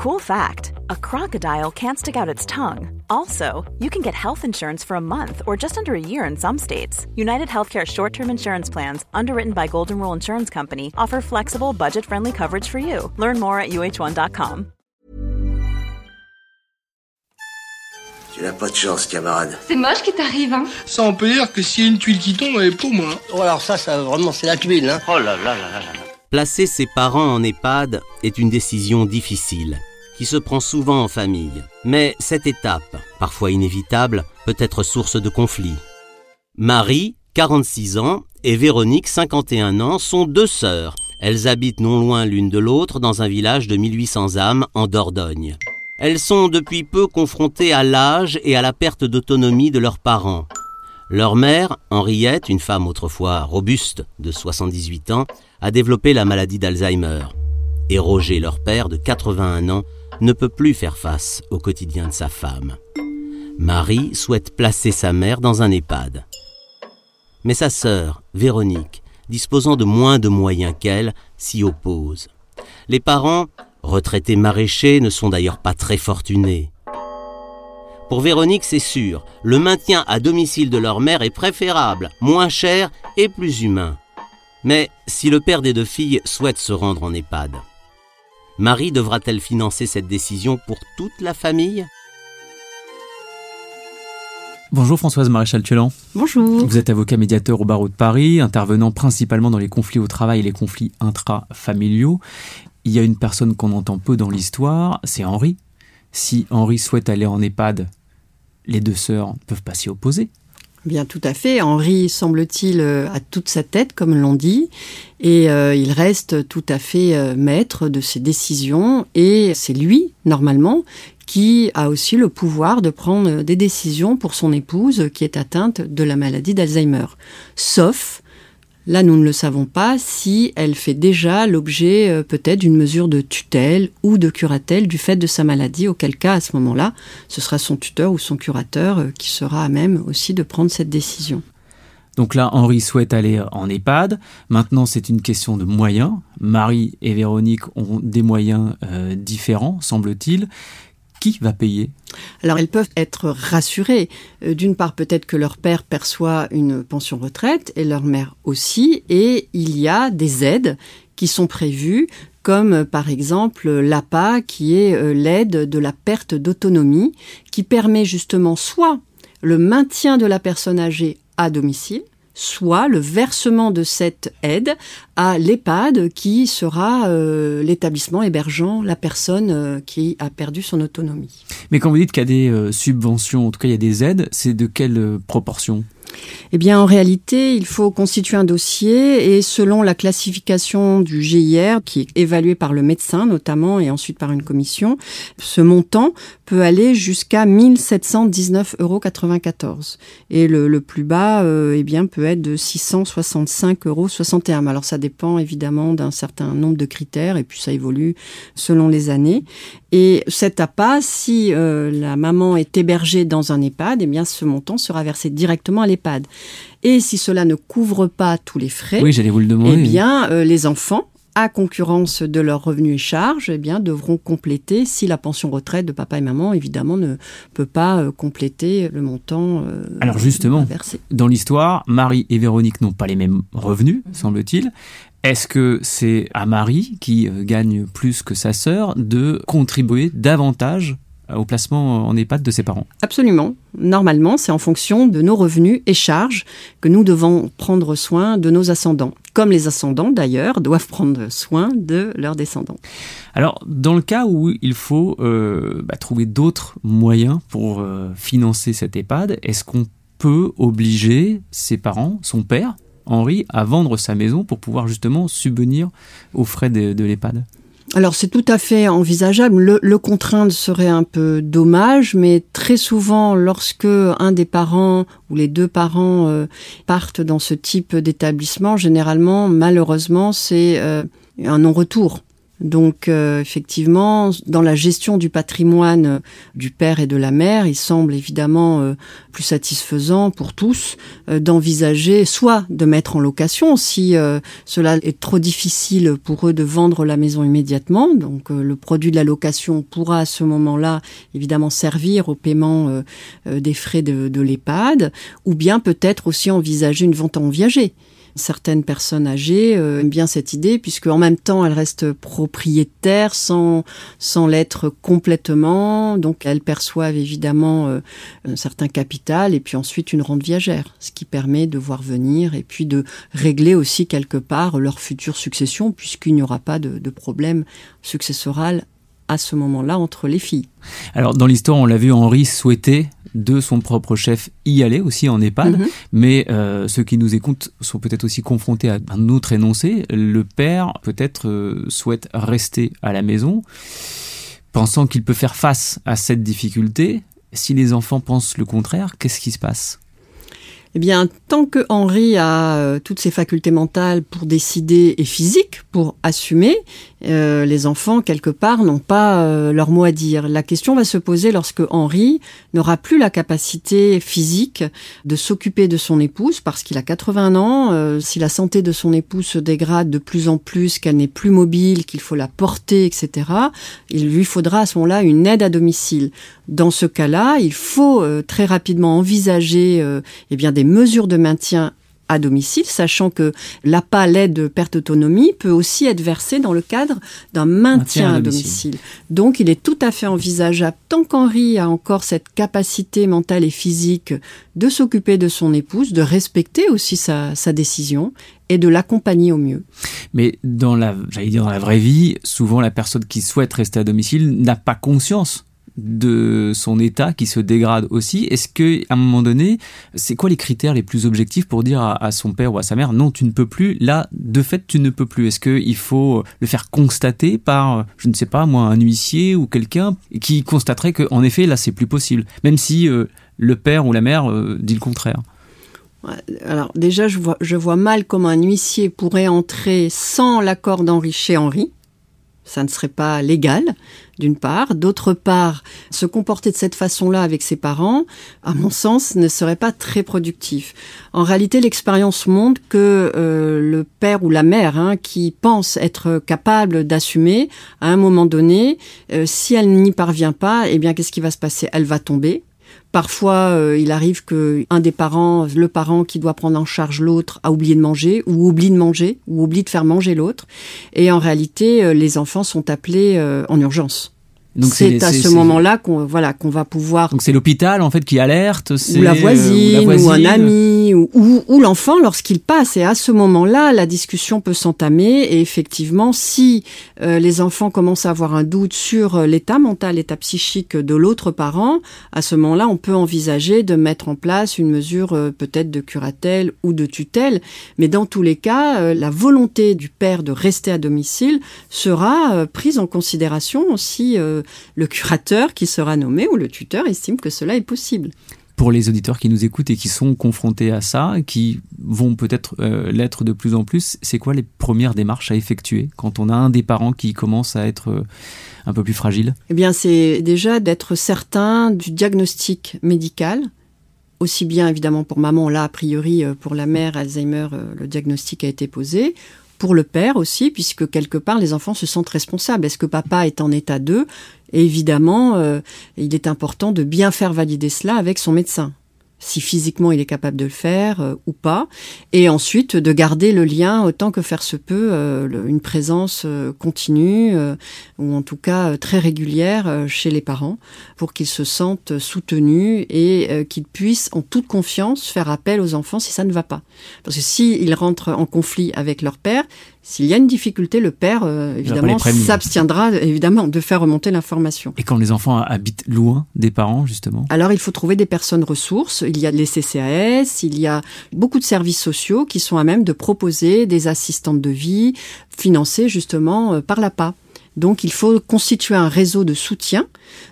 Cool fact a crocodile can't stick out its tongue. Also, you can get health insurance for a month or just under a year in some states. United Healthcare short term insurance plans, underwritten by Golden Rule Insurance Company, offer flexible, budget friendly coverage for you. Learn more at uh1.com. Tu n'as pas de chance, camarade. C'est moche qui t'arrive, hein Ça, on peut dire que s'il y a une tuile qui tombe, elle est pour moi. Oh, alors ça, ça vraiment, c'est la tuile, hein. Oh là là là là là. Placer ses parents en EHPAD est une décision difficile, qui se prend souvent en famille. Mais cette étape, parfois inévitable, peut être source de conflits. Marie, 46 ans, et Véronique, 51 ans, sont deux sœurs. Elles habitent non loin l'une de l'autre dans un village de 1800 âmes en Dordogne. Elles sont depuis peu confrontées à l'âge et à la perte d'autonomie de leurs parents. Leur mère, Henriette, une femme autrefois robuste de 78 ans, a développé la maladie d'Alzheimer. Et Roger, leur père de 81 ans, ne peut plus faire face au quotidien de sa femme. Marie souhaite placer sa mère dans un EHPAD. Mais sa sœur, Véronique, disposant de moins de moyens qu'elle, s'y oppose. Les parents, retraités maraîchers, ne sont d'ailleurs pas très fortunés. Pour Véronique, c'est sûr, le maintien à domicile de leur mère est préférable, moins cher et plus humain. Mais si le père des deux filles souhaite se rendre en EHPAD, Marie devra-t-elle financer cette décision pour toute la famille? Bonjour Françoise Maréchal-Tuelan. Bonjour. Vous êtes avocat médiateur au barreau de Paris, intervenant principalement dans les conflits au travail et les conflits intrafamiliaux. Il y a une personne qu'on entend peu dans l'histoire, c'est Henri. Si Henri souhaite aller en EHPAD, les deux sœurs ne peuvent pas s'y opposer. Bien, tout à fait. Henri, semble-t-il, euh, a toute sa tête, comme l'on dit, et euh, il reste tout à fait euh, maître de ses décisions, et c'est lui, normalement, qui a aussi le pouvoir de prendre des décisions pour son épouse qui est atteinte de la maladie d'Alzheimer. Sauf, là nous ne le savons pas, si elle fait déjà l'objet euh, peut-être d'une mesure de tutelle ou de curatelle du fait de sa maladie, auquel cas à ce moment-là, ce sera son tuteur ou son curateur euh, qui sera à même aussi de prendre cette décision. Donc là, Henri souhaite aller en EHPAD. Maintenant, c'est une question de moyens. Marie et Véronique ont des moyens euh, différents, semble-t-il. Qui va payer? Alors elles peuvent être rassurées. Euh, D'une part, peut-être que leur père perçoit une pension retraite et leur mère aussi, et il y a des aides qui sont prévues comme euh, par exemple l'APA, qui est euh, l'aide de la perte d'autonomie, qui permet justement soit le maintien de la personne âgée à domicile, soit le versement de cette aide à l'EHPAD qui sera euh, l'établissement hébergeant la personne euh, qui a perdu son autonomie. Mais quand vous dites qu'il y a des euh, subventions, en tout cas il y a des aides, c'est de quelle proportion? Eh bien, en réalité, il faut constituer un dossier et selon la classification du GIR, qui est évalué par le médecin notamment et ensuite par une commission, ce montant peut aller jusqu'à 1719,94 euros. Et le, le plus bas, euh, eh bien, peut être de 665,61 euros. Alors, ça dépend évidemment d'un certain nombre de critères et puis ça évolue selon les années. Et cet APA, si euh, la maman est hébergée dans un EHPAD, eh bien, ce montant sera versé directement à l'EHPAD. Et si cela ne couvre pas tous les frais, Oui, j'allais vous le demander. eh bien, euh, les enfants, à concurrence de leurs revenus et charges, eh bien, devront compléter si la pension retraite de papa et maman, évidemment, ne peut pas euh, compléter le montant euh, Alors justement, versé. dans l'histoire, Marie et Véronique n'ont pas les mêmes revenus, semble-t-il. Est-ce que c'est à Marie, qui euh, gagne plus que sa sœur, de contribuer davantage au placement en EHPAD de ses parents Absolument. Normalement, c'est en fonction de nos revenus et charges que nous devons prendre soin de nos ascendants. Comme les ascendants, d'ailleurs, doivent prendre soin de leurs descendants. Alors, dans le cas où il faut euh, bah, trouver d'autres moyens pour euh, financer cet EHPAD, est-ce qu'on peut obliger ses parents, son père, Henri, à vendre sa maison pour pouvoir justement subvenir aux frais de, de l'EHPAD? Alors c'est tout à fait envisageable. Le, le contraindre serait un peu dommage, mais très souvent, lorsque un des parents ou les deux parents euh, partent dans ce type d'établissement, généralement, malheureusement, c'est euh, un non-retour. Donc euh, effectivement, dans la gestion du patrimoine euh, du père et de la mère, il semble évidemment euh, plus satisfaisant pour tous d'envisager soit de mettre en location si cela est trop difficile pour eux de vendre la maison immédiatement. Donc le produit de la location pourra à ce moment-là évidemment servir au paiement des frais de, de l'EHPAD, ou bien peut-être aussi envisager une vente en viager. Certaines personnes âgées euh, aiment bien cette idée puisque en même temps elles restent propriétaires sans sans l'être complètement. Donc elles perçoivent évidemment euh, un certain capital et puis ensuite une rente viagère, ce qui permet de voir venir et puis de régler aussi quelque part leur future succession puisqu'il n'y aura pas de, de problème successoral à ce moment-là entre les filles. Alors dans l'histoire, on l'a vu, Henri souhaitait de son propre chef y aller aussi en EHPAD, mhm. mais euh, ceux qui nous écoutent sont peut-être aussi confrontés à un autre énoncé. Le père peut-être euh, souhaite rester à la maison, pensant qu'il peut faire face à cette difficulté. Si les enfants pensent le contraire, qu'est-ce qui se passe? Eh bien, tant que Henri a euh, toutes ses facultés mentales pour décider et physiques pour assumer, euh, les enfants, quelque part, n'ont pas euh, leur mot à dire. La question va se poser lorsque Henri n'aura plus la capacité physique de s'occuper de son épouse, parce qu'il a 80 ans, si la santé de son épouse se dégrade de plus en plus, qu'elle n'est plus mobile, qu'il faut la porter, etc., il lui faudra à ce moment-là une aide à domicile. Dans ce cas-là, il faut très rapidement envisager eh bien, des mesures de maintien à domicile, sachant que l'APA, l'aide de perte d'autonomie, peut aussi être versée dans le cadre d'un maintien, à domicile. Donc il est tout à fait envisageable, tant qu'Henri a encore cette capacité mentale et physique de s'occuper de son épouse, de respecter aussi sa, sa décision et de l'accompagner au mieux. Mais dans la, j'allais dire dans la vraie vie, souvent la personne qui souhaite rester à domicile n'a pas conscience de son état qui se dégrade aussi. Est-ce que à un moment donné, c'est quoi les critères les plus objectifs pour dire à, son père ou à sa mère non, tu ne peux plus. Là, de fait, tu ne peux plus. Est-ce qu'il faut le faire constater par, je ne sais pas, moi, un huissier ou quelqu'un qui constaterait que, en effet, là, c'est plus possible, même si euh, le père ou la mère euh, dit le contraire? Alors déjà, je vois, je vois mal comment un huissier pourrait entrer sans l'accord d'Henri chez Henri ça ne serait pas légal, d'une part. D'autre part, se comporter de cette façon-là avec ses parents, à mon sens, ne serait pas très productif. En réalité, l'expérience montre que euh, le père ou la mère hein, qui pense être capable d'assumer, à un moment donné, euh, si elle n'y parvient pas, eh bien, qu'est-ce qui va se passer? Elle va tomber, Parfois, euh, il arrive que un des parents, le parent qui doit prendre en charge l'autre, a oublié de manger, ou oublie de manger, ou oublie de faire manger l'autre. Et en réalité, euh, les enfants sont appelés euh, en urgence. C'est à ce moment-là qu'on voilà qu'on va pouvoir. Donc c'est l'hôpital en fait qui alerte, ou la voisine, ou, un ami, ou, ou, l'enfant lorsqu'il passe. Et à ce moment-là, la discussion peut s'entamer. Et effectivement, si euh, les enfants commencent à avoir un doute sur euh, l'état mental, l'état psychique de l'autre parent, à ce moment-là, on peut envisager de mettre en place une mesure euh, peut-être de curatelle ou de tutelle. Mais dans tous les cas, la volonté du père de rester à domicile sera prise en considération aussi le curateur qui sera nommé ou le tuteur estime que cela est possible. Pour les auditeurs qui nous écoutent et qui sont confrontés à ça, qui vont peut-être euh, l'être de plus en plus, c'est quoi les premières démarches à effectuer quand on a un des parents qui commence à être euh, un peu plus fragile? Eh bien, c'est déjà d'être certain du diagnostic médical, aussi bien évidemment pour maman, là a priori euh, pour la mère Alzheimer, le diagnostic a été posé, pour le père aussi, puisque quelque part les enfants se sentent responsables. Est-ce que papa est en état d'eux évidemment, euh, il est important de bien faire valider cela avec son médecin si physiquement il est capable de le faire euh, ou pas, et ensuite de garder le lien autant que faire se peut, euh, une présence euh, continue ou en tout cas très régulière chez les parents pour qu'ils se sentent soutenus et qu'ils puissent en toute confiance faire appel aux enfants si ça ne va pas. Parce que s'ils rentrent en conflit avec leur père, s'il y a une difficulté, le père, évidemment, s'abstiendra évidemment de faire remonter l'information. Et quand les enfants habitent loin des parents, justement? Alors, il faut trouver des personnes ressources il y a les CCAS, il y a beaucoup de services sociaux qui sont à même de proposer des assistantes de vie financées justement euh, par l'APA. Donc il faut constituer un réseau de soutien,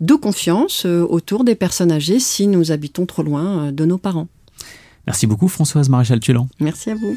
de confiance euh, autour des personnes âgées si nous habitons trop loin euh, de nos parents. Merci beaucoup Françoise Maréchal-Tulan. Merci à vous.